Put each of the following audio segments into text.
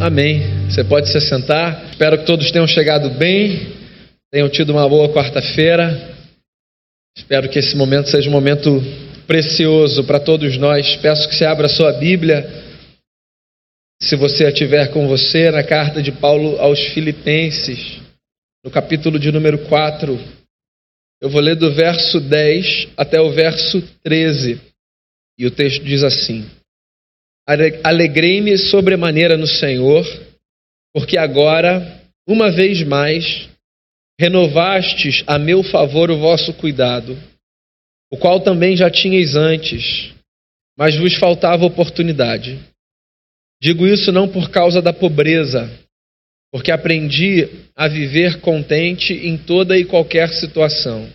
Amém. Você pode se sentar. Espero que todos tenham chegado bem, tenham tido uma boa quarta-feira. Espero que esse momento seja um momento precioso para todos nós. Peço que você abra sua Bíblia, se você a tiver com você, na carta de Paulo aos Filipenses, no capítulo de número 4. Eu vou ler do verso 10 até o verso 13. E o texto diz assim: Alegrei-me sobremaneira no Senhor, porque agora, uma vez mais, renovastes a meu favor o vosso cuidado, o qual também já tinhais antes, mas vos faltava oportunidade. Digo isso não por causa da pobreza, porque aprendi a viver contente em toda e qualquer situação.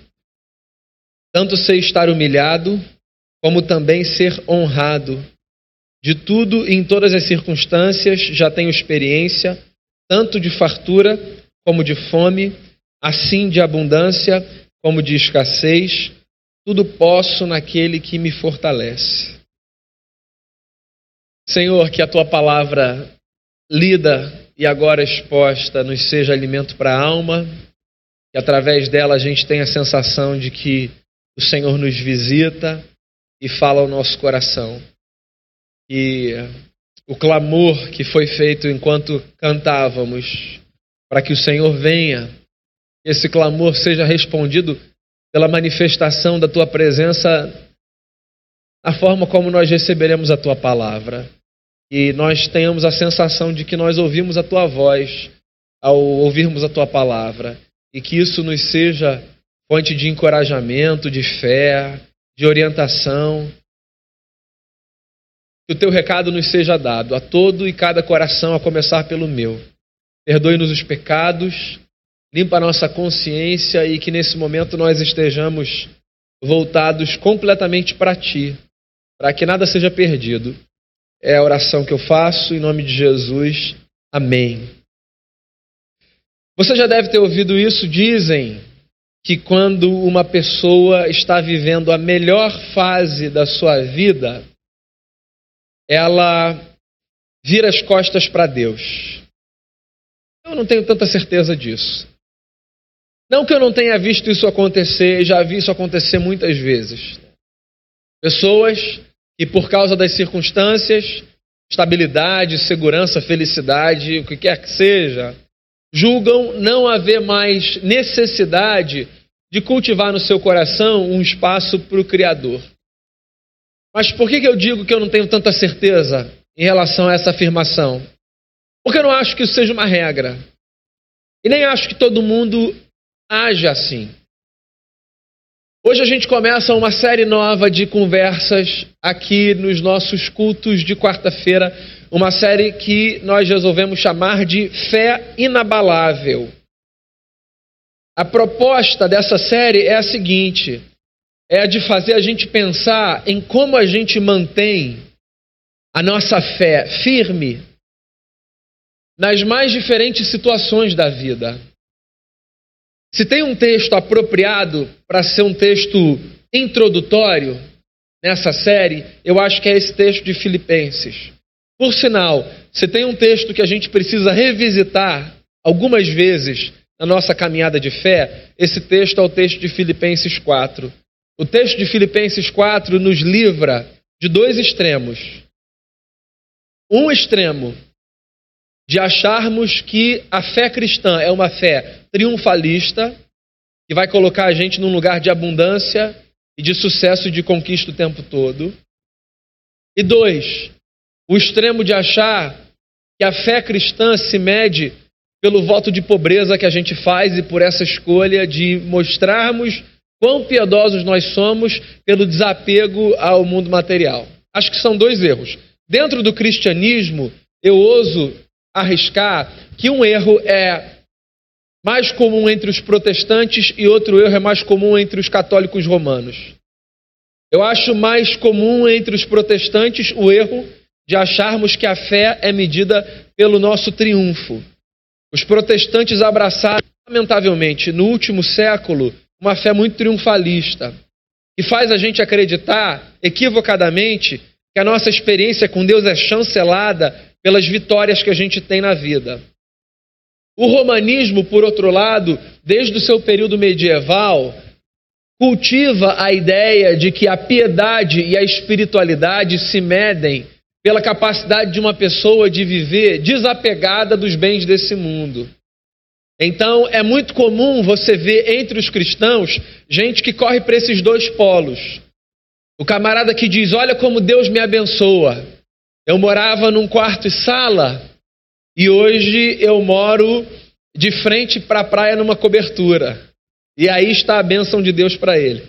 Tanto sei estar humilhado, como também ser honrado de tudo e em todas as circunstâncias já tenho experiência, tanto de fartura como de fome, assim de abundância como de escassez, tudo posso naquele que me fortalece. Senhor, que a tua palavra lida e agora exposta nos seja alimento para a alma, que através dela a gente tenha a sensação de que o Senhor nos visita e fala ao nosso coração e o clamor que foi feito enquanto cantávamos, para que o Senhor venha, esse clamor seja respondido pela manifestação da tua presença, a forma como nós receberemos a tua palavra. E nós tenhamos a sensação de que nós ouvimos a tua voz ao ouvirmos a tua palavra. E que isso nos seja fonte de encorajamento, de fé, de orientação que o teu recado nos seja dado a todo e cada coração, a começar pelo meu. Perdoe-nos os pecados, limpa a nossa consciência e que nesse momento nós estejamos voltados completamente para ti, para que nada seja perdido. É a oração que eu faço em nome de Jesus. Amém. Você já deve ter ouvido isso. Dizem que quando uma pessoa está vivendo a melhor fase da sua vida, ela vira as costas para Deus. Eu não tenho tanta certeza disso. Não que eu não tenha visto isso acontecer, já vi isso acontecer muitas vezes. Pessoas que, por causa das circunstâncias, estabilidade, segurança, felicidade, o que quer que seja, julgam não haver mais necessidade de cultivar no seu coração um espaço para o Criador. Mas por que, que eu digo que eu não tenho tanta certeza em relação a essa afirmação? Porque eu não acho que isso seja uma regra. E nem acho que todo mundo age assim. Hoje a gente começa uma série nova de conversas aqui nos nossos cultos de quarta-feira, uma série que nós resolvemos chamar de Fé Inabalável. A proposta dessa série é a seguinte: é a de fazer a gente pensar em como a gente mantém a nossa fé firme nas mais diferentes situações da vida. Se tem um texto apropriado para ser um texto introdutório nessa série, eu acho que é esse texto de Filipenses. Por sinal, se tem um texto que a gente precisa revisitar algumas vezes na nossa caminhada de fé, esse texto é o texto de Filipenses 4. O texto de Filipenses 4 nos livra de dois extremos. Um extremo de acharmos que a fé cristã é uma fé triunfalista, que vai colocar a gente num lugar de abundância e de sucesso e de conquista o tempo todo. E dois, o extremo de achar que a fé cristã se mede pelo voto de pobreza que a gente faz e por essa escolha de mostrarmos Quão piedosos nós somos pelo desapego ao mundo material. Acho que são dois erros. Dentro do cristianismo, eu ouso arriscar que um erro é mais comum entre os protestantes e outro erro é mais comum entre os católicos romanos. Eu acho mais comum entre os protestantes o erro de acharmos que a fé é medida pelo nosso triunfo. Os protestantes abraçaram, lamentavelmente, no último século, uma fé muito triunfalista, que faz a gente acreditar equivocadamente que a nossa experiência com Deus é chancelada pelas vitórias que a gente tem na vida. O romanismo, por outro lado, desde o seu período medieval, cultiva a ideia de que a piedade e a espiritualidade se medem pela capacidade de uma pessoa de viver desapegada dos bens desse mundo. Então, é muito comum você ver entre os cristãos gente que corre para esses dois polos. O camarada que diz: Olha como Deus me abençoa. Eu morava num quarto e sala e hoje eu moro de frente para a praia numa cobertura. E aí está a bênção de Deus para ele.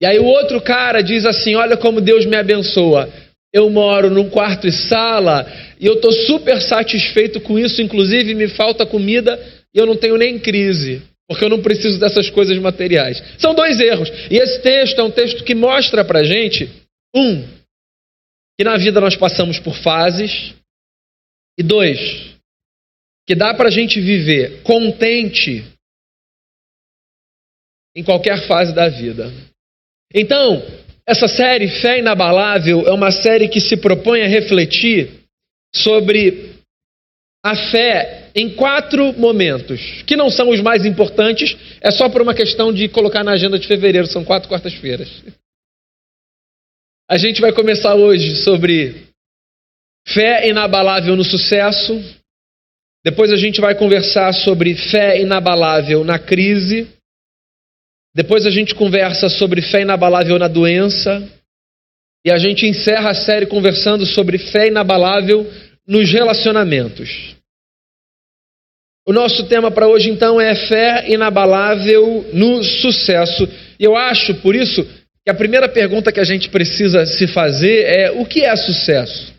E aí o outro cara diz assim: Olha como Deus me abençoa. Eu moro num quarto e sala e eu estou super satisfeito com isso. Inclusive, me falta comida e eu não tenho nem crise, porque eu não preciso dessas coisas materiais. São dois erros. E esse texto é um texto que mostra para gente: um, que na vida nós passamos por fases, e dois, que dá para a gente viver contente em qualquer fase da vida. Então, essa série Fé Inabalável é uma série que se propõe a refletir sobre a fé em quatro momentos, que não são os mais importantes, é só por uma questão de colocar na agenda de fevereiro, são quatro quartas-feiras. A gente vai começar hoje sobre fé inabalável no sucesso, depois a gente vai conversar sobre fé inabalável na crise. Depois a gente conversa sobre fé inabalável na doença. E a gente encerra a série conversando sobre fé inabalável nos relacionamentos. O nosso tema para hoje então é fé inabalável no sucesso. E eu acho, por isso, que a primeira pergunta que a gente precisa se fazer é: o que é sucesso?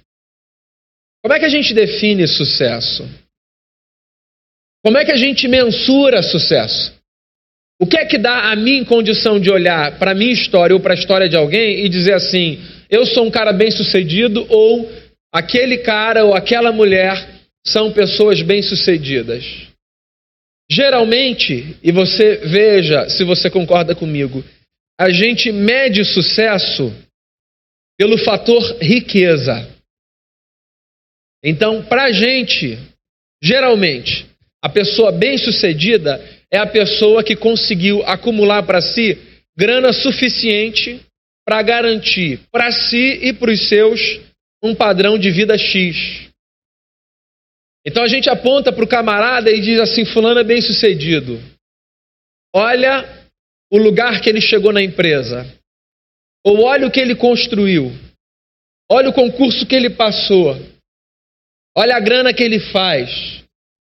Como é que a gente define sucesso? Como é que a gente mensura sucesso? O que é que dá a mim condição de olhar para a minha história ou para a história de alguém e dizer assim: eu sou um cara bem sucedido ou aquele cara ou aquela mulher são pessoas bem sucedidas? Geralmente, e você veja se você concorda comigo, a gente mede sucesso pelo fator riqueza. Então, para a gente, geralmente, a pessoa bem-sucedida é a pessoa que conseguiu acumular para si grana suficiente para garantir para si e para os seus um padrão de vida X. Então a gente aponta para o camarada e diz assim: Fulano é bem sucedido. Olha o lugar que ele chegou na empresa. Ou olha o que ele construiu. Olha o concurso que ele passou. Olha a grana que ele faz.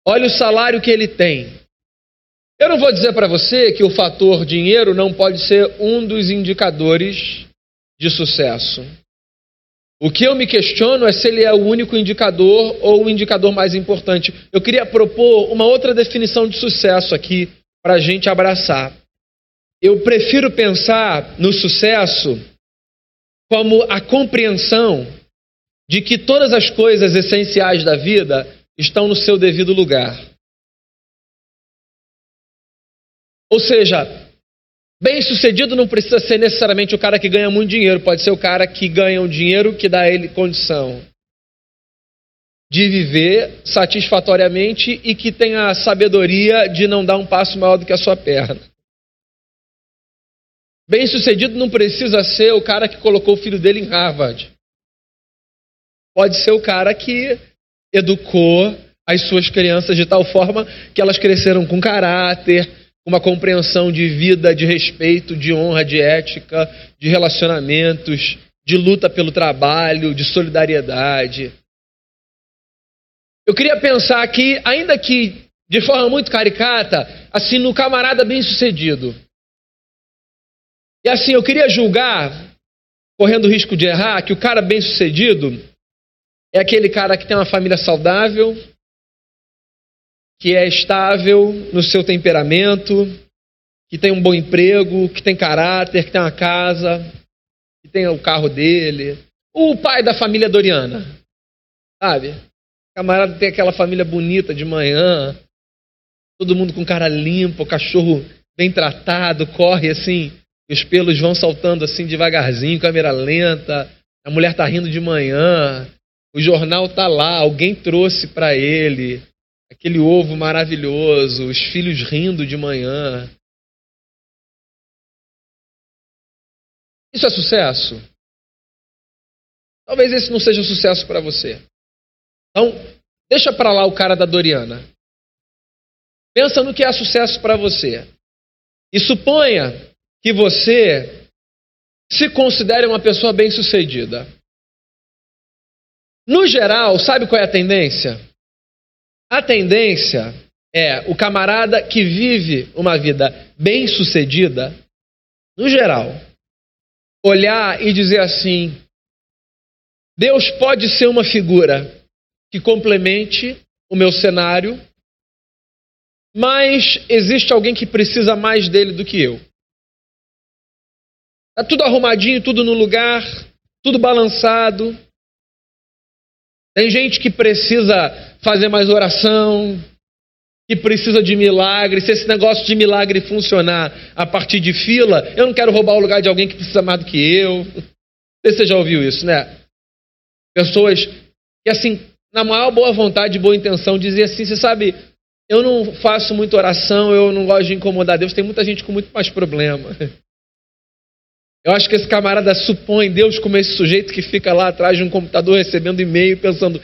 Olha o salário que ele tem. Eu não vou dizer para você que o fator dinheiro não pode ser um dos indicadores de sucesso. O que eu me questiono é se ele é o único indicador ou o indicador mais importante. Eu queria propor uma outra definição de sucesso aqui para a gente abraçar. Eu prefiro pensar no sucesso como a compreensão de que todas as coisas essenciais da vida estão no seu devido lugar. Ou seja, bem-sucedido não precisa ser necessariamente o cara que ganha muito dinheiro, pode ser o cara que ganha um dinheiro que dá a ele condição de viver satisfatoriamente e que tenha a sabedoria de não dar um passo maior do que a sua perna. Bem-sucedido não precisa ser o cara que colocou o filho dele em Harvard. Pode ser o cara que educou as suas crianças de tal forma que elas cresceram com caráter, uma compreensão de vida, de respeito, de honra, de ética, de relacionamentos, de luta pelo trabalho, de solidariedade. Eu queria pensar aqui, ainda que de forma muito caricata, assim, no camarada bem-sucedido. E assim, eu queria julgar, correndo o risco de errar, que o cara bem-sucedido é aquele cara que tem uma família saudável, que é estável no seu temperamento, que tem um bom emprego, que tem caráter, que tem uma casa, que tem o carro dele. O pai da família Doriana, sabe? O camarada tem aquela família bonita de manhã, todo mundo com cara limpa, o cachorro bem tratado, corre assim, os pelos vão saltando assim devagarzinho, câmera lenta, a mulher tá rindo de manhã, O jornal tá lá, alguém trouxe para ele aquele ovo maravilhoso, os filhos rindo de manhã. Isso é sucesso? Talvez esse não seja sucesso para você. Então, deixa para lá o cara da Doriana. Pensa no que é sucesso para você. E suponha que você se considere uma pessoa bem-sucedida. No geral, sabe qual é a tendência? A tendência é o camarada que vive uma vida bem-sucedida, no geral, olhar e dizer assim: Deus pode ser uma figura que complemente o meu cenário, mas existe alguém que precisa mais dele do que eu. Está tudo arrumadinho, tudo no lugar, tudo balançado. Tem gente que precisa fazer mais oração, que precisa de milagre. Se esse negócio de milagre funcionar a partir de fila, eu não quero roubar o lugar de alguém que precisa mais do que eu. Você já ouviu isso, né? Pessoas que, assim, na maior boa vontade e boa intenção, diziam assim: você sabe, eu não faço muita oração, eu não gosto de incomodar Deus, tem muita gente com muito mais problema. Eu acho que esse camarada supõe Deus como esse sujeito que fica lá atrás de um computador recebendo e-mail pensando: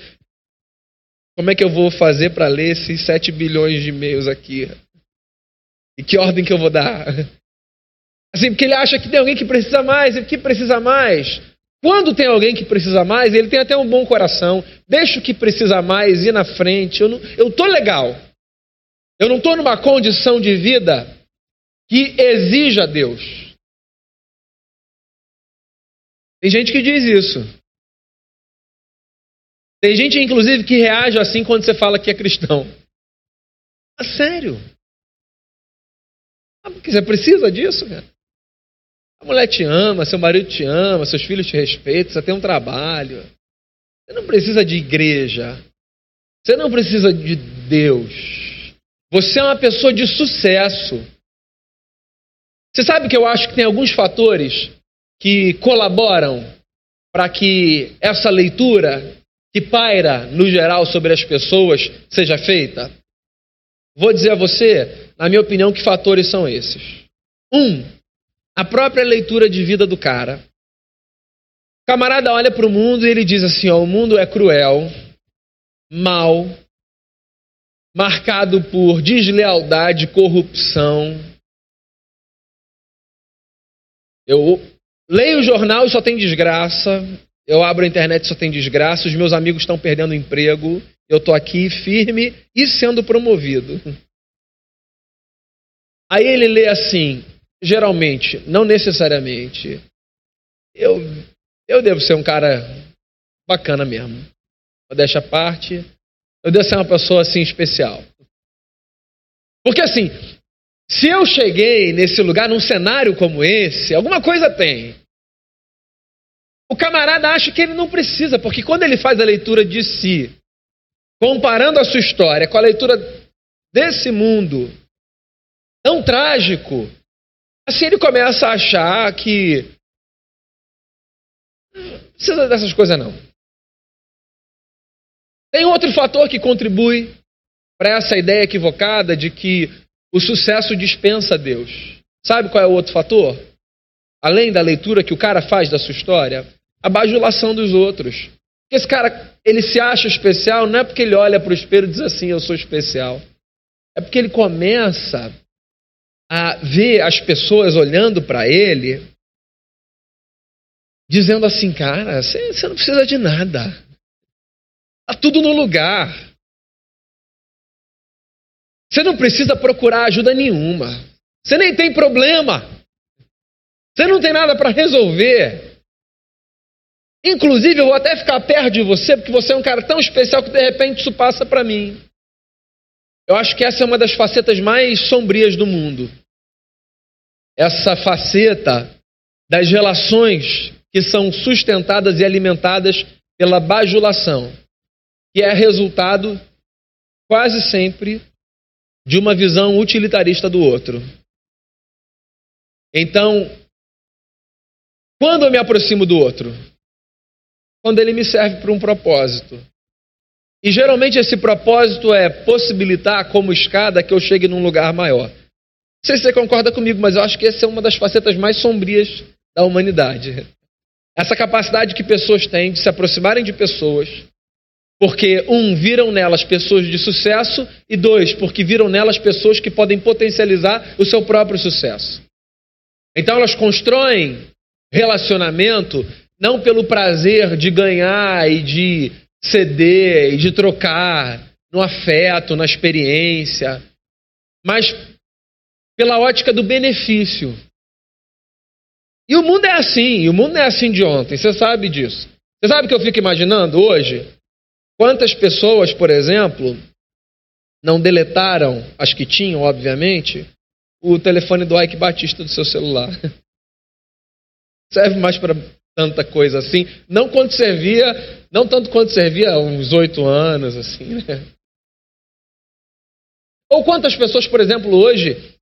como é que eu vou fazer para ler esses 7 bilhões de e-mails aqui? E que ordem que eu vou dar? Assim, porque ele acha que tem alguém que precisa mais, e que precisa mais. Quando tem alguém que precisa mais, ele tem até um bom coração, deixa o que precisa mais ir na frente. Eu, não, eu tô legal. Eu não estou numa condição de vida que exija Deus. Tem gente que diz isso. Tem gente, inclusive, que reage assim quando você fala que é cristão. Ah, sério? Ah, porque você precisa disso, cara? A mulher te ama, seu marido te ama, seus filhos te respeitam, você tem um trabalho. Você não precisa de igreja. Você não precisa de Deus. Você é uma pessoa de sucesso. Você sabe que eu acho que tem alguns fatores que colaboram para que essa leitura que paira no geral sobre as pessoas seja feita? Vou dizer a você, na minha opinião, que fatores são esses. Um, a própria leitura de vida do cara. O camarada olha para o mundo e ele diz assim: ó, o mundo é cruel, mal, marcado por deslealdade, corrupção. Eu leio o jornal e só tem desgraça. Eu abro a internet só tem desgraça. Os meus amigos estão perdendo emprego. Eu estou aqui firme e sendo promovido. Aí ele lê assim: geralmente, não necessariamente, eu, eu devo ser um cara bacana mesmo. Modéstia à parte, eu devo ser uma pessoa assim especial. Porque assim, se eu cheguei nesse lugar, num cenário como esse, alguma coisa tem. O camarada acha que ele não precisa, porque quando ele faz a leitura de si, comparando a sua história com a leitura desse mundo tão trágico, Assim ele começa a achar que não precisa dessas coisas não. Tem outro fator que contribui para essa ideia equivocada de que o sucesso dispensa Deus. Sabe qual é o outro fator? Além da leitura que o cara faz da sua história, a bajulação dos outros. Esse cara, ele se acha especial não é porque ele olha para o espelho e diz assim, eu sou especial. É porque ele começa a ver as pessoas olhando para ele, dizendo assim, cara, você não precisa de nada. Está tudo no lugar. Você não precisa procurar ajuda nenhuma. Você nem tem problema. Você não tem nada para resolver. Inclusive, eu vou até ficar perto de você, porque você é um cara tão especial que de repente isso passa para mim. Eu acho que essa é uma das facetas mais sombrias do mundo. Essa faceta das relações que são sustentadas e alimentadas pela bajulação, que é resultado quase sempre de uma visão utilitarista do outro. Então, quando eu me aproximo do outro, quando ele me serve para um propósito. E geralmente esse propósito é possibilitar, como escada, que eu chegue num lugar maior. Não sei se você concorda comigo, mas eu acho que essa é uma das facetas mais sombrias da humanidade. Essa capacidade que pessoas têm de se aproximarem de pessoas, porque, um, viram nelas pessoas de sucesso, e dois, porque viram nelas pessoas que podem potencializar o seu próprio sucesso. Então elas constroem relacionamento não pelo prazer de ganhar e de ceder e de trocar no afeto, na experiência, mas pela ótica do benefício. E o mundo é assim, e o mundo é assim de ontem, você sabe disso. Você sabe o que eu fico imaginando hoje? Quantas pessoas, por exemplo, não deletaram, as que tinham, obviamente, o telefone do Ike Batista do seu celular? Serve mais para tanta coisa assim. Não quanto servia, não tanto quanto servia há uns oito anos, assim, né? Ou quantas pessoas, por exemplo, hoje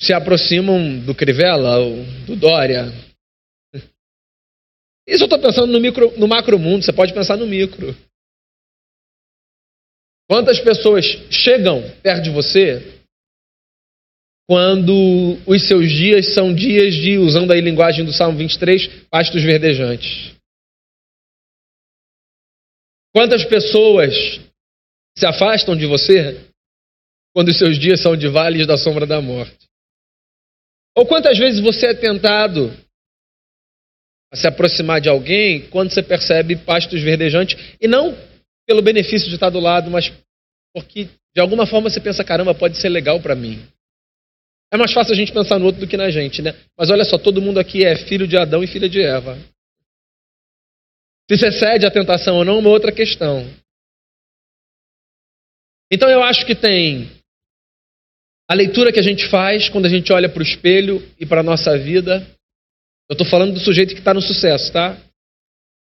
se aproximam do Crivella, do Dória. Isso eu estou pensando no, micro, no macro mundo, você pode pensar no micro. Quantas pessoas chegam perto de você quando os seus dias são dias de, usando a linguagem do Salmo 23, pastos verdejantes? Quantas pessoas se afastam de você quando os seus dias são de vales da sombra da morte? Ou quantas vezes você é tentado a se aproximar de alguém quando você percebe pastos verdejantes e não pelo benefício de estar do lado, mas porque de alguma forma você pensa, caramba, pode ser legal para mim. É mais fácil a gente pensar no outro do que na gente, né? Mas olha só, todo mundo aqui é filho de Adão e filha de Eva. Se você cede à tentação ou não, é uma outra questão. Então eu acho que tem a leitura que a gente faz quando a gente olha para o espelho e para a nossa vida. Eu estou falando do sujeito que está no sucesso, tá?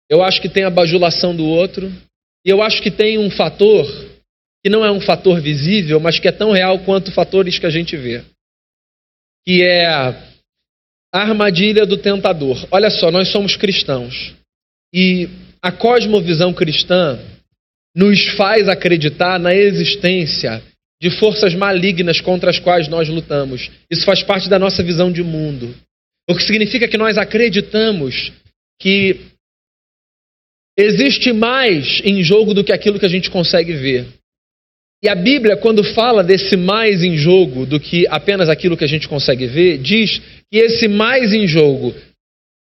Eu acho que tem a bajulação do outro. E eu acho que tem um fator que não é um fator visível, mas que é tão real quanto fatores que a gente vê. Que é a armadilha do tentador. Olha só, nós somos cristãos. E a cosmovisão cristã nos faz acreditar na existência de forças malignas contra as quais nós lutamos. Isso faz parte da nossa visão de mundo. O que significa que nós acreditamos que existe mais em jogo do que aquilo que a gente consegue ver. E a Bíblia, quando fala desse mais em jogo do que apenas aquilo que a gente consegue ver, diz que esse mais em jogo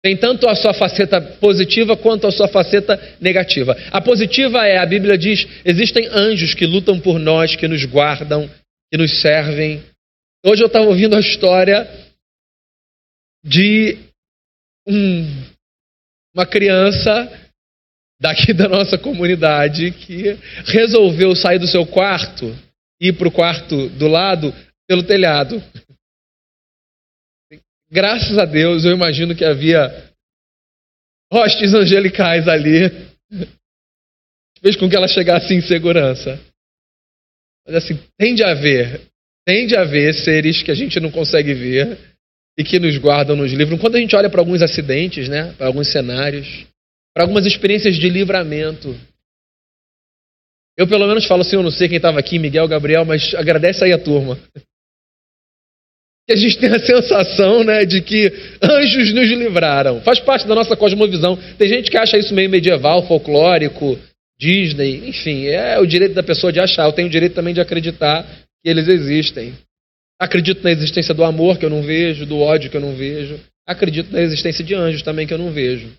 tem tanto a sua faceta positiva quanto a sua faceta negativa. A positiva é, a Bíblia diz, existem anjos que lutam por nós, que nos guardam, que nos servem. Hoje eu estava ouvindo a história de um, uma criança daqui da nossa comunidade que resolveu sair do seu quarto e ir para o quarto do lado pelo telhado. Graças a Deus, eu imagino que havia hostes angelicais ali. Fez com que ela chegasse em segurança. Mas assim, tende a haver, tende a haver seres que a gente não consegue ver e que nos guardam, nos livram. Quando a gente olha para alguns acidentes, né, para alguns cenários, para algumas experiências de livramento. Eu pelo menos falo assim, eu não sei quem estava aqui, Miguel, Gabriel, mas agradece aí a turma que a gente tem a sensação né, de que anjos nos livraram. Faz parte da nossa cosmovisão. Tem gente que acha isso meio medieval, folclórico, Disney, enfim, é o direito da pessoa de achar. Eu tenho o direito também de acreditar que eles existem. Acredito na existência do amor que eu não vejo, do ódio que eu não vejo. Acredito na existência de anjos também que eu não vejo.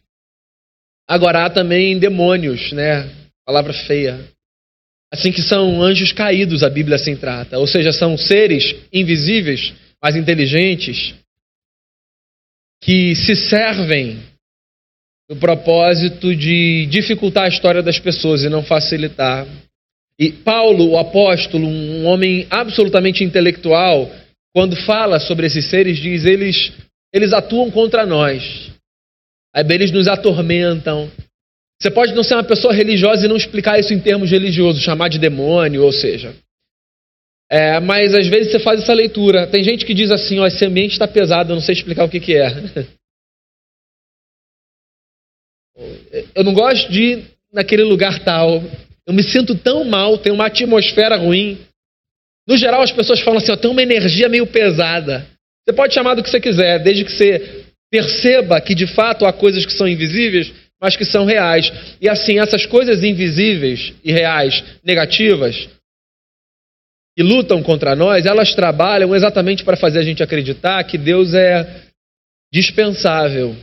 Agora há também demônios, né? Palavra feia. Assim que são anjos caídos, a Bíblia assim trata. Ou seja, são seres invisíveis mais inteligentes, que se servem do propósito de dificultar a história das pessoas e não facilitar. E Paulo, o apóstolo, um homem absolutamente intelectual, quando fala sobre esses seres, diz: eles, eles atuam contra nós. Eles nos atormentam. Você pode não ser uma pessoa religiosa e não explicar isso em termos religiosos, chamar de demônio, ou seja, é, mas às vezes você faz essa leitura. Tem gente que diz assim: ó, esse ambiente está pesado, eu não sei explicar o que, que é. Eu não gosto de ir naquele lugar tal. Eu me sinto tão mal, tem uma atmosfera ruim. No geral, as pessoas falam assim: ó, tem uma energia meio pesada. Você pode chamar do que você quiser, desde que você perceba que de fato há coisas que são invisíveis, mas que são reais. E assim, essas coisas invisíveis e reais, negativas, que lutam contra nós, elas trabalham exatamente para fazer a gente acreditar que Deus é dispensável.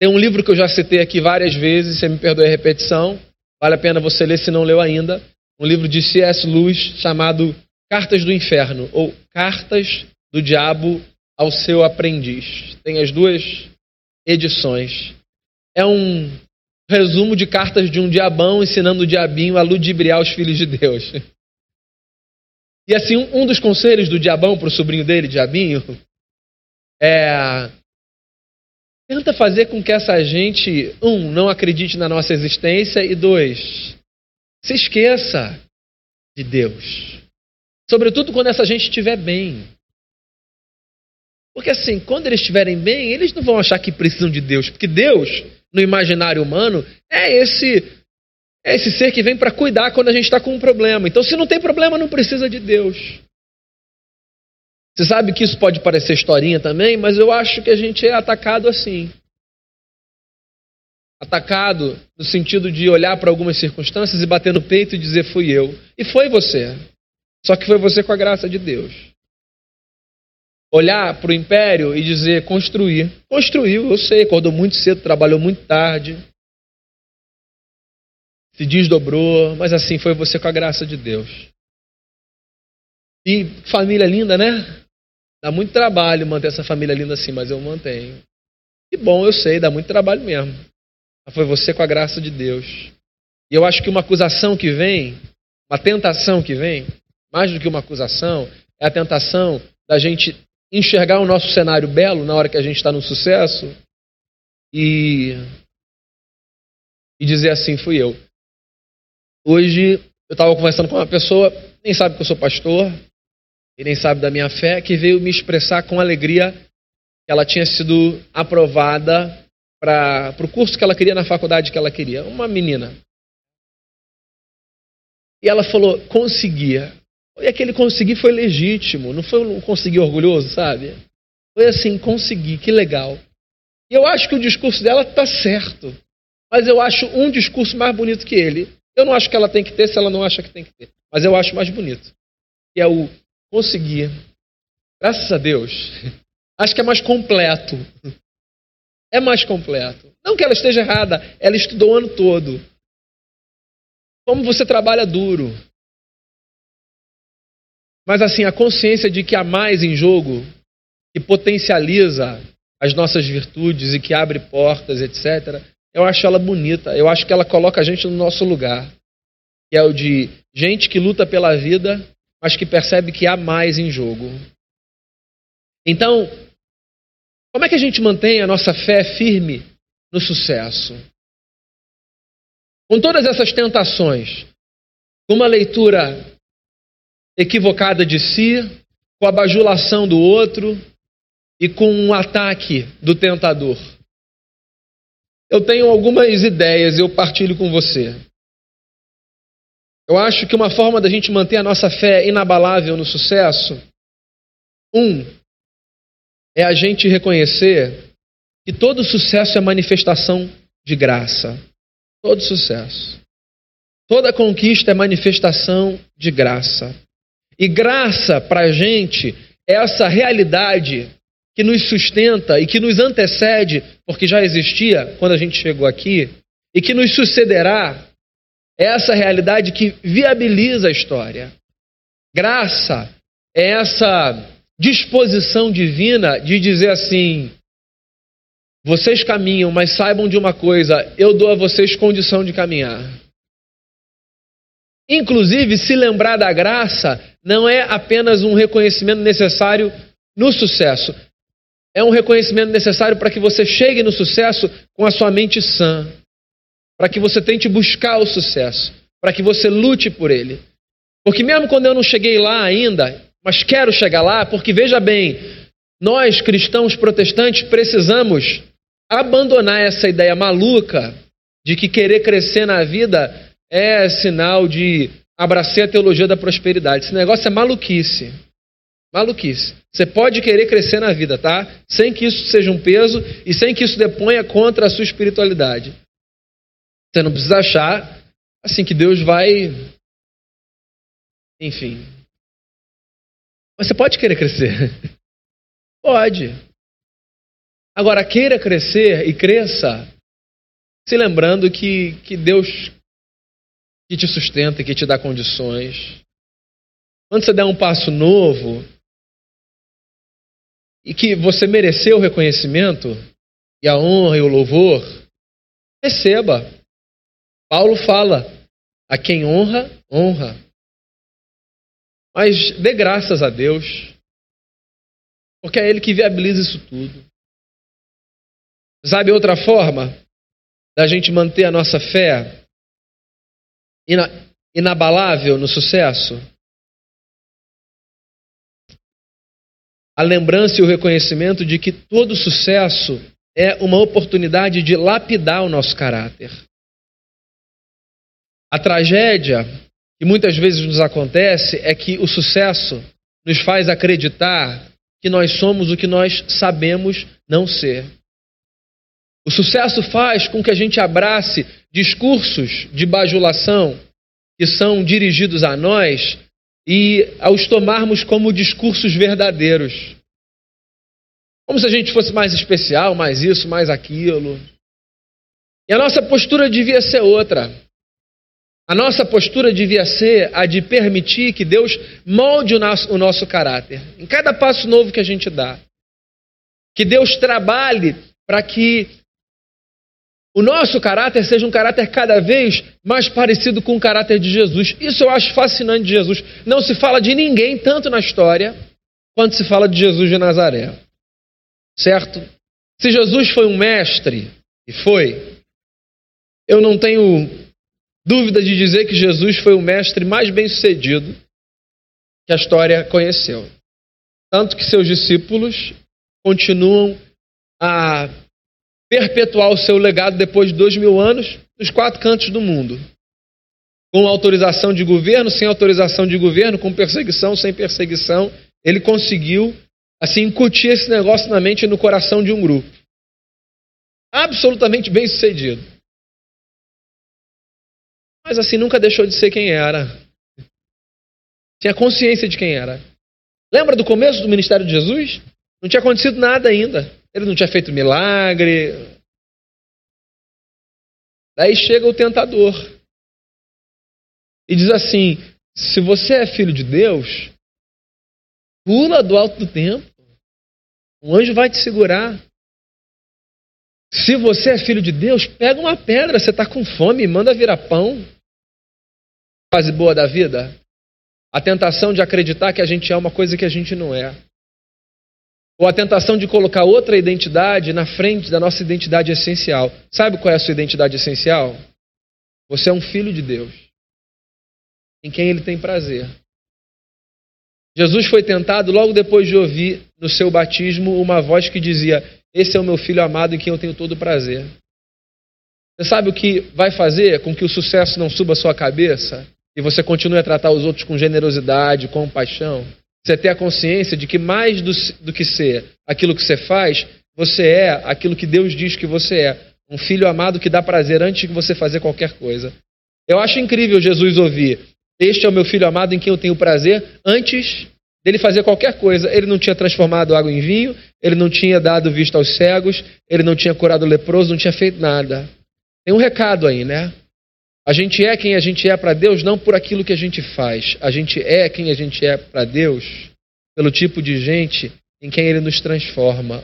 Tem um livro que eu já citei aqui várias vezes, você me perdoe a repetição, vale a pena você ler se não leu ainda. Um livro de C.S. Lewis chamado Cartas do Inferno, ou Cartas do Diabo ao Seu Aprendiz. Tem as duas edições. É um resumo de cartas de um diabão ensinando o diabinho a ludibriar os filhos de Deus. E assim, um, dos conselhos do diabão para o sobrinho dele, diabinho, é. Tenta fazer com que essa gente, um, não acredite na nossa existência, e dois, se esqueça de Deus. Sobretudo quando essa gente estiver bem. Porque assim, quando eles estiverem bem, eles não vão achar que precisam de Deus. Porque Deus, no imaginário humano, é esse é esse ser que vem para cuidar quando a gente está com um problema. Então, se não tem problema, não precisa de Deus. Você sabe que isso pode parecer historinha também, mas eu acho que a gente é atacado assim. Atacado no sentido de olhar para algumas circunstâncias e bater no peito e dizer fui eu. E foi você. Só que foi você com a graça de Deus. Olhar para o império e dizer construir. Construiu, eu sei, acordou muito cedo, trabalhou muito tarde se desdobrou, mas assim foi você com a graça de Deus. E família linda, né? Dá muito trabalho manter essa família linda assim, mas eu mantenho. Que bom, eu sei, dá muito trabalho mesmo. Mas foi você com a graça de Deus. E eu acho que uma acusação que vem, uma tentação que vem, mais do que uma acusação, é a tentação da gente enxergar o nosso cenário belo na hora que a gente está no sucesso e, e dizer assim: fui eu. Hoje eu estava conversando com uma pessoa, nem sabe que eu sou pastor, e nem sabe da minha fé, que veio me expressar com alegria que ela tinha sido aprovada para o curso que ela queria na faculdade que ela queria. Uma menina. E ela falou: conseguia. E aquele conseguir foi legítimo, não foi um conseguir orgulhoso, sabe? Foi assim: consegui, que legal. E eu acho que o discurso dela está certo. Mas eu acho um discurso mais bonito que ele. Eu não acho que ela tem que ter se ela não acha que tem que ter. Mas eu acho mais bonito. Que é o conseguir. Graças a Deus. Acho que é mais completo. É mais completo. Não que ela esteja errada, ela estudou o ano todo. Como você trabalha duro. Mas assim, a consciência de que há mais em jogo, que potencializa as nossas virtudes e que abre portas, etc., eu acho ela bonita. Eu acho que ela coloca a gente no nosso lugar. Que é o de gente que luta pela vida, mas que percebe que há mais em jogo. Então, como é que a gente mantém a nossa fé firme no sucesso? Com todas essas tentações, com uma leitura equivocada de si, com a bajulação do outro e com um ataque do tentador. Eu tenho algumas ideias eu partilho com você. Eu acho que uma forma da gente manter a nossa fé inabalável no sucesso, um, é a gente reconhecer que todo sucesso é manifestação de graça. Todo sucesso. Toda conquista é manifestação de graça. E graça para a gente é essa realidade que nos sustenta e que nos antecede, porque já existia quando a gente chegou aqui, e que nos sucederá, é essa realidade que viabiliza a história. Graça é essa disposição divina de dizer assim: vocês caminham, mas saibam de uma coisa, eu dou a vocês condição de caminhar. Inclusive, se lembrar da graça não é apenas um reconhecimento necessário no sucesso, é um reconhecimento necessário para que você chegue no sucesso com a sua mente sã, para que você tente buscar o sucesso, para que você lute por ele. Porque mesmo quando eu não cheguei lá ainda, mas quero chegar lá, porque veja bem, nós cristãos protestantes precisamos abandonar essa ideia maluca de que querer crescer na vida é sinal de abraçar a teologia da prosperidade. Esse negócio é maluquice. Maluquice. Você pode querer crescer na vida, tá? Sem que isso seja um peso e sem que isso deponha contra a sua espiritualidade. Você não precisa achar assim que Deus vai. Enfim. Mas você pode querer crescer. pode. Agora, queira crescer e cresça, se lembrando que, que Deus que te sustenta, que te dá condições. Quando você der um passo novo, e que você mereceu o reconhecimento e a honra e o louvor, receba. Paulo fala: a quem honra, honra. Mas dê graças a Deus, porque é Ele que viabiliza isso tudo. Sabe outra forma da gente manter a nossa fé inabalável no sucesso? a lembrança e o reconhecimento de que todo sucesso é uma oportunidade de lapidar o nosso caráter. A tragédia que muitas vezes nos acontece é que o sucesso nos faz acreditar que nós somos o que nós sabemos não ser. O sucesso faz com que a gente abrace discursos de bajulação que são dirigidos a nós e aos tomarmos como discursos verdadeiros. Como se a gente fosse mais especial, mais isso, mais aquilo. E a nossa postura devia ser outra. A nossa postura devia ser a de permitir que Deus molde o nosso, o nosso caráter, em cada passo novo que a gente dá. Que Deus trabalhe para que o nosso caráter seja um caráter cada vez mais parecido com o caráter de Jesus. Isso eu acho fascinante de Jesus. Não se fala de ninguém tanto na história quanto se fala de Jesus de Nazaré. Certo? Se Jesus foi um mestre, e foi, eu não tenho dúvida de dizer que Jesus foi o mestre mais bem sucedido que a história conheceu. Tanto que seus discípulos continuam a perpetuar o seu legado depois de dois mil anos nos quatro cantos do mundo. Com autorização de governo, sem autorização de governo, com perseguição, sem perseguição, ele conseguiu assim incutir esse negócio na mente e no coração de um grupo. Absolutamente bem sucedido. Mas assim nunca deixou de ser quem era. Tinha consciência de quem era. Lembra do começo do ministério de Jesus? Não tinha acontecido nada ainda. Ele não tinha feito milagre. Daí chega o tentador e diz assim: se você é filho de Deus, pula do alto do templo. Um anjo vai te segurar. Se você é filho de Deus, pega uma pedra, você está com fome, manda virar pão. Fase boa da vida. A tentação de acreditar que a gente é uma coisa que a gente não é. Ou a tentação de colocar outra identidade na frente da nossa identidade essencial. Sabe qual é a sua identidade essencial? Você é um filho de Deus, em quem ele tem prazer. Jesus foi tentado logo depois de ouvir no seu batismo uma voz que dizia: Esse é o meu filho amado em quem eu tenho todo prazer. Você sabe o que vai fazer com que o sucesso não suba a sua cabeça e você continue a tratar os outros com generosidade, com compaixão? Você ter a consciência de que mais do, do que ser aquilo que você faz, você é aquilo que Deus diz que você é. Um filho amado que dá prazer antes de você fazer qualquer coisa. Eu acho incrível Jesus ouvir: Este é o meu filho amado em quem eu tenho prazer, antes dele fazer qualquer coisa. Ele não tinha transformado água em vinho, ele não tinha dado vista aos cegos, ele não tinha curado o leproso, não tinha feito nada. Tem um recado aí, né? A gente é quem a gente é para Deus não por aquilo que a gente faz. A gente é quem a gente é para Deus pelo tipo de gente em quem Ele nos transforma. O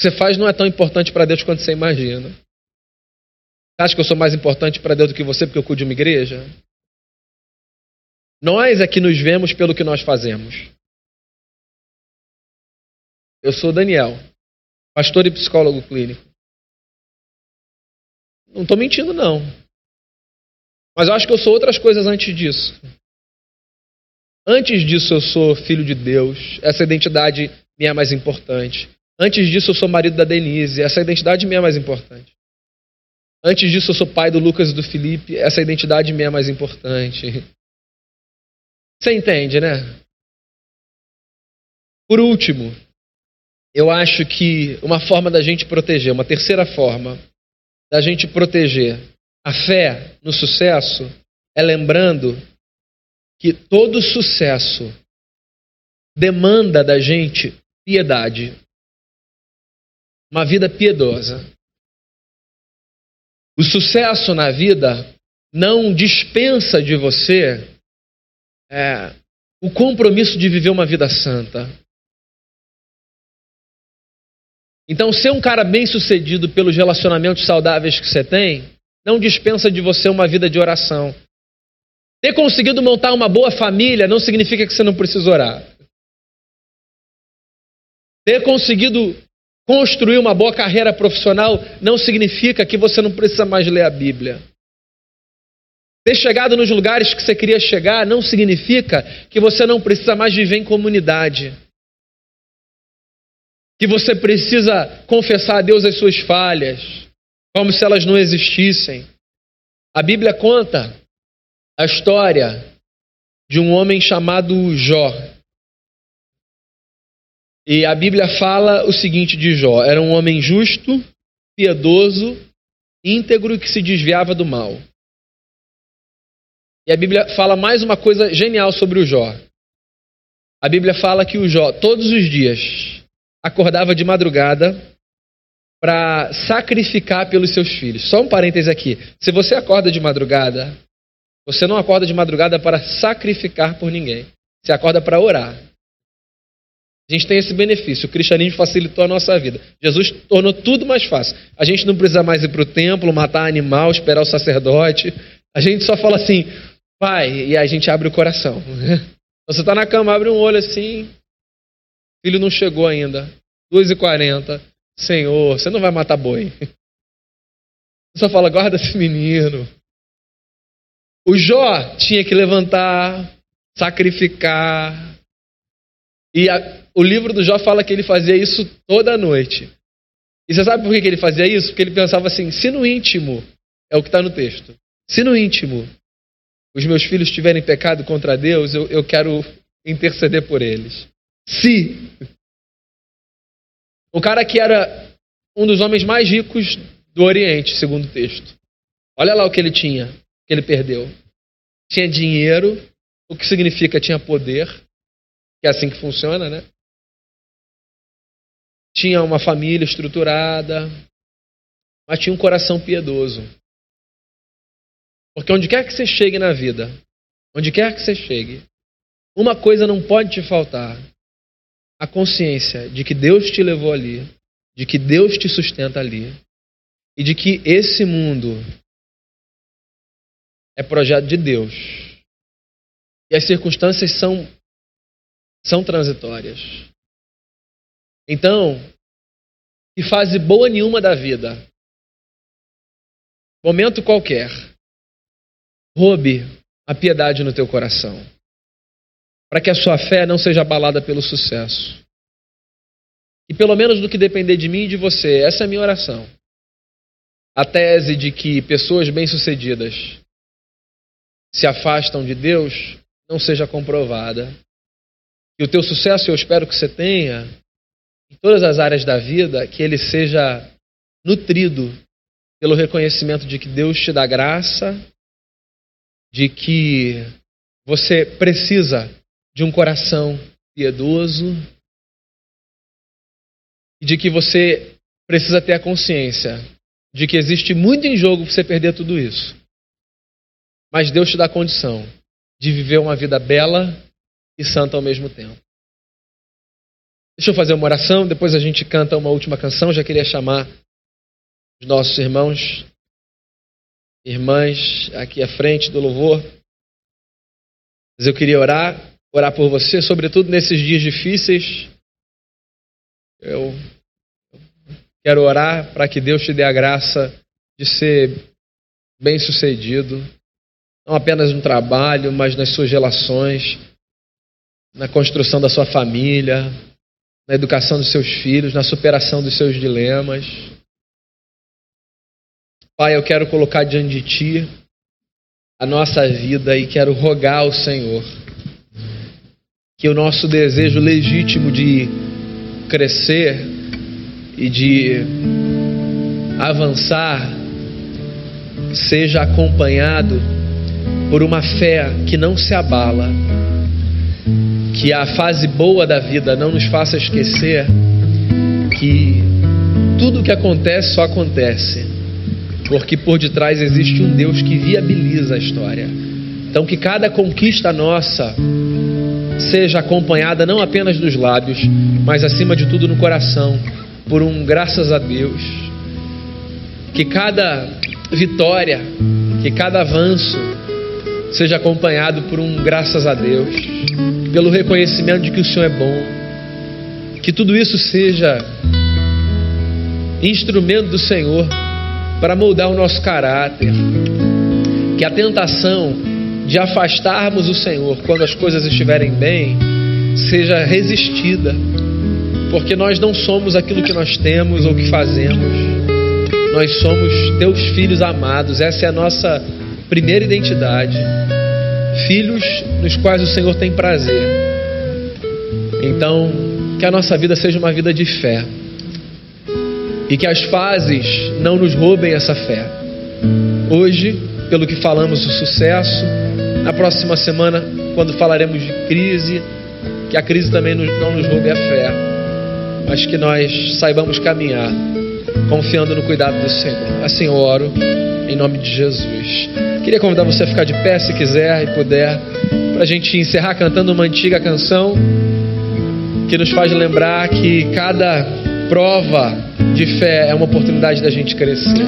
que você faz não é tão importante para Deus quanto você imagina. Você acha que eu sou mais importante para Deus do que você porque eu cuido de uma igreja? Nós é que nos vemos pelo que nós fazemos. Eu sou Daniel, pastor e psicólogo clínico. Não estou mentindo, não. Mas eu acho que eu sou outras coisas antes disso. Antes disso, eu sou filho de Deus. Essa identidade me é mais importante. Antes disso, eu sou marido da Denise. Essa identidade minha é mais importante. Antes disso, eu sou pai do Lucas e do Felipe. Essa identidade minha é mais importante. Você entende, né? Por último, eu acho que uma forma da gente proteger, uma terceira forma da gente proteger a fé no sucesso é lembrando que todo sucesso demanda da gente piedade, uma vida piedosa. O sucesso na vida não dispensa de você é, o compromisso de viver uma vida santa. Então, ser um cara bem sucedido pelos relacionamentos saudáveis que você tem, não dispensa de você uma vida de oração. Ter conseguido montar uma boa família não significa que você não precisa orar. Ter conseguido construir uma boa carreira profissional não significa que você não precisa mais ler a Bíblia. Ter chegado nos lugares que você queria chegar não significa que você não precisa mais viver em comunidade que você precisa confessar a Deus as suas falhas, como se elas não existissem. A Bíblia conta a história de um homem chamado Jó. E a Bíblia fala o seguinte de Jó: era um homem justo, piedoso, íntegro que se desviava do mal. E a Bíblia fala mais uma coisa genial sobre o Jó. A Bíblia fala que o Jó, todos os dias, acordava de madrugada para sacrificar pelos seus filhos. Só um parêntese aqui. Se você acorda de madrugada, você não acorda de madrugada para sacrificar por ninguém. Você acorda para orar. A gente tem esse benefício. O cristianismo facilitou a nossa vida. Jesus tornou tudo mais fácil. A gente não precisa mais ir para o templo, matar animal, esperar o sacerdote. A gente só fala assim, pai, e a gente abre o coração. Você está na cama, abre um olho assim, filho não chegou ainda. 2h40. Senhor, você não vai matar boi. Só fala, guarda esse menino. O Jó tinha que levantar, sacrificar. E a, o livro do Jó fala que ele fazia isso toda noite. E você sabe por que ele fazia isso? Porque ele pensava assim: se no íntimo, é o que está no texto, se no íntimo os meus filhos tiverem pecado contra Deus, eu, eu quero interceder por eles. Se. O cara que era um dos homens mais ricos do Oriente, segundo o texto. Olha lá o que ele tinha, que ele perdeu. Tinha dinheiro, o que significa tinha poder, que é assim que funciona, né? Tinha uma família estruturada, mas tinha um coração piedoso. Porque onde quer que você chegue na vida, onde quer que você chegue, uma coisa não pode te faltar: a consciência de que Deus te levou ali, de que Deus te sustenta ali e de que esse mundo é projeto de Deus. E as circunstâncias são são transitórias. Então, que fase boa nenhuma da vida, momento qualquer, roube a piedade no teu coração para que a sua fé não seja abalada pelo sucesso. E pelo menos no que depender de mim e de você, essa é a minha oração. A tese de que pessoas bem-sucedidas se afastam de Deus não seja comprovada. E o teu sucesso, eu espero que você tenha, em todas as áreas da vida, que ele seja nutrido pelo reconhecimento de que Deus te dá graça, de que você precisa de um coração piedoso e de que você precisa ter a consciência de que existe muito em jogo para você perder tudo isso. Mas Deus te dá a condição de viver uma vida bela e santa ao mesmo tempo. Deixa eu fazer uma oração, depois a gente canta uma última canção. Já queria chamar os nossos irmãos, irmãs aqui à frente do louvor. Mas eu queria orar orar por você, sobretudo nesses dias difíceis. Eu quero orar para que Deus te dê a graça de ser bem-sucedido, não apenas no trabalho, mas nas suas relações, na construção da sua família, na educação dos seus filhos, na superação dos seus dilemas. Pai, eu quero colocar diante de Ti a nossa vida e quero rogar ao Senhor que o nosso desejo legítimo de crescer e de avançar seja acompanhado por uma fé que não se abala, que a fase boa da vida não nos faça esquecer que tudo que acontece só acontece porque por detrás existe um Deus que viabiliza a história. Então, que cada conquista nossa seja acompanhada não apenas dos lábios, mas acima de tudo no coração, por um graças a Deus. Que cada vitória, que cada avanço seja acompanhado por um graças a Deus, pelo reconhecimento de que o Senhor é bom. Que tudo isso seja instrumento do Senhor para moldar o nosso caráter. Que a tentação de afastarmos o Senhor quando as coisas estiverem bem seja resistida, porque nós não somos aquilo que nós temos ou que fazemos. Nós somos teus filhos amados, essa é a nossa primeira identidade. Filhos nos quais o Senhor tem prazer. Então, que a nossa vida seja uma vida de fé e que as fases não nos roubem essa fé. Hoje, pelo que falamos do sucesso, na próxima semana, quando falaremos de crise, que a crise também não nos roube a fé, mas que nós saibamos caminhar confiando no cuidado do Senhor. Assim eu oro, em nome de Jesus. Queria convidar você a ficar de pé se quiser e puder, para a gente encerrar cantando uma antiga canção que nos faz lembrar que cada prova de fé é uma oportunidade da gente crescer.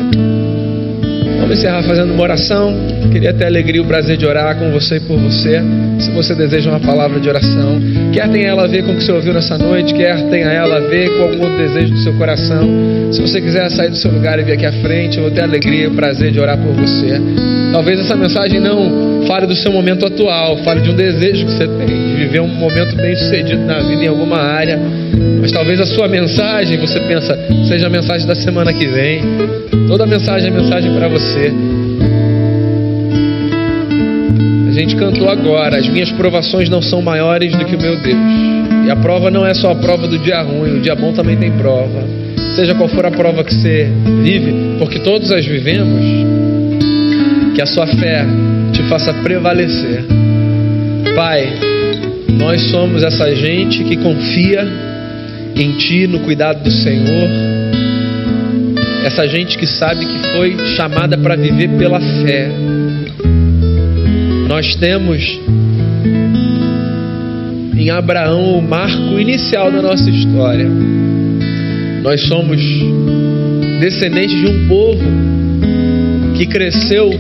Vamos encerrar fazendo uma oração. Queria ter a alegria e o prazer de orar com você e por você. Se você deseja uma palavra de oração, quer tenha ela a ver com o que você ouviu nessa noite, quer tenha ela a ver com algum outro desejo do seu coração. Se você quiser sair do seu lugar e vir aqui à frente, eu vou ter a alegria e o prazer de orar por você. Talvez essa mensagem não fale do seu momento atual, fale de um desejo que você tem, de viver um momento bem sucedido na vida em alguma área. Mas talvez a sua mensagem, você pensa, seja a mensagem da semana que vem. Toda mensagem é mensagem para você. Gente cantou agora, as minhas provações não são maiores do que o meu Deus. E a prova não é só a prova do dia ruim, o dia bom também tem prova. Seja qual for a prova que você vive, porque todos as vivemos, que a sua fé te faça prevalecer. Pai, nós somos essa gente que confia em Ti, no cuidado do Senhor. Essa gente que sabe que foi chamada para viver pela fé. Nós temos em Abraão o marco inicial da nossa história. Nós somos descendentes de um povo que cresceu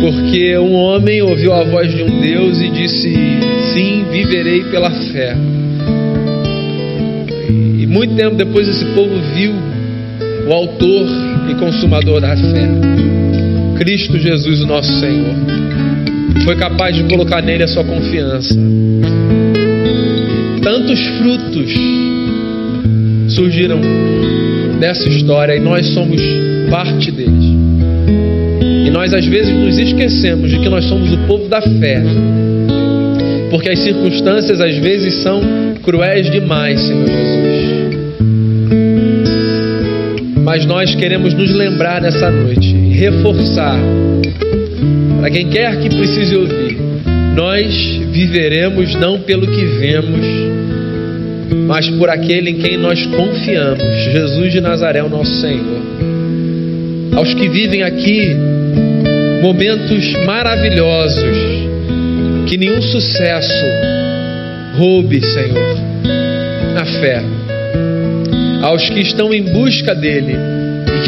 porque um homem ouviu a voz de um Deus e disse: Sim, viverei pela fé. E muito tempo depois esse povo viu o Autor e Consumador da fé, Cristo Jesus, o nosso Senhor. Foi capaz de colocar nele a sua confiança. Tantos frutos surgiram dessa história e nós somos parte deles. E nós às vezes nos esquecemos de que nós somos o povo da fé. Porque as circunstâncias às vezes são cruéis demais, Senhor Jesus. Mas nós queremos nos lembrar nessa noite, reforçar, para quem quer que precise ouvir, nós viveremos não pelo que vemos, mas por aquele em quem nós confiamos, Jesus de Nazaré, o nosso Senhor. Aos que vivem aqui momentos maravilhosos que nenhum sucesso roube, Senhor, na fé. Aos que estão em busca dele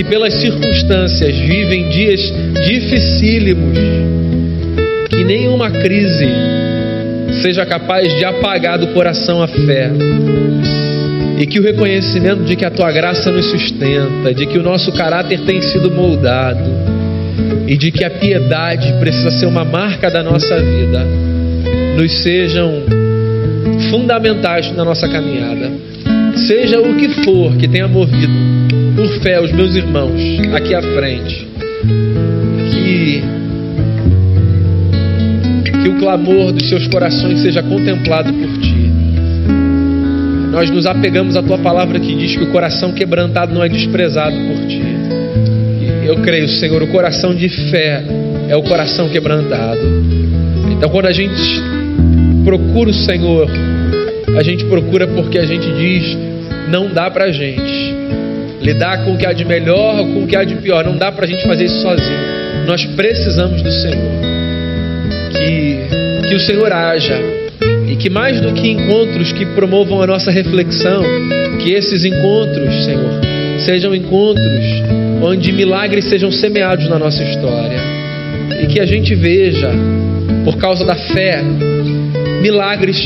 que pelas circunstâncias vivem dias dificílimos, que nenhuma crise seja capaz de apagar do coração a fé. E que o reconhecimento de que a tua graça nos sustenta, de que o nosso caráter tem sido moldado, e de que a piedade precisa ser uma marca da nossa vida, nos sejam fundamentais na nossa caminhada. seja o que for que tenha movido por fé os meus irmãos aqui à frente, que que o clamor dos seus corações seja contemplado por ti. Nós nos apegamos à tua palavra que diz que o coração quebrantado não é desprezado por ti. Eu creio, Senhor, o coração de fé é o coração quebrantado. Então, quando a gente procura o Senhor, a gente procura porque a gente diz: não dá pra gente lidar com o que há de melhor ou com o que há de pior, não dá pra gente fazer isso sozinho. Nós precisamos do Senhor. Que, que o Senhor haja e que mais do que encontros que promovam a nossa reflexão, que esses encontros, Senhor, sejam encontros onde milagres sejam semeados na nossa história e que a gente veja, por causa da fé, milagres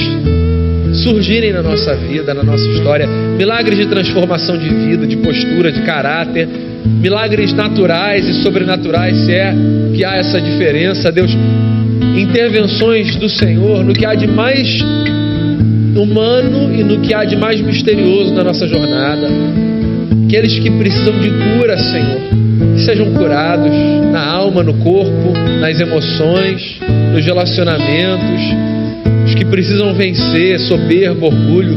surgirem na nossa vida, na nossa história, milagres de transformação de vida, de postura, de caráter, milagres naturais e sobrenaturais, se é que há essa diferença, Deus, intervenções do Senhor no que há de mais humano e no que há de mais misterioso na nossa jornada. Aqueles que precisam de cura, Senhor, que sejam curados na alma, no corpo, nas emoções, nos relacionamentos, os que precisam vencer soberbo, orgulho.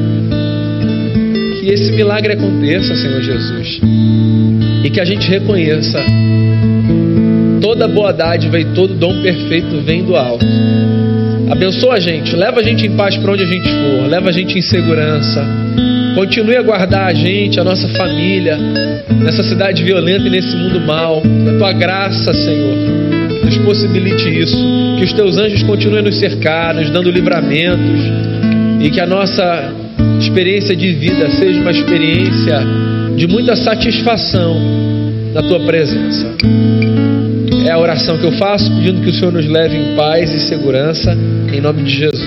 Que esse milagre aconteça, Senhor Jesus, e que a gente reconheça toda boa dádiva e todo dom perfeito vem do alto. Abençoa a gente, leva a gente em paz para onde a gente for, leva a gente em segurança. Continue a guardar a gente, a nossa família, nessa cidade violenta e nesse mundo mal. A tua graça, Senhor, nos possibilite isso. Que os teus anjos continuem nos cercar, nos dando livramentos. E que a nossa experiência de vida seja uma experiência de muita satisfação na tua presença. É a oração que eu faço, pedindo que o Senhor nos leve em paz e segurança, em nome de Jesus.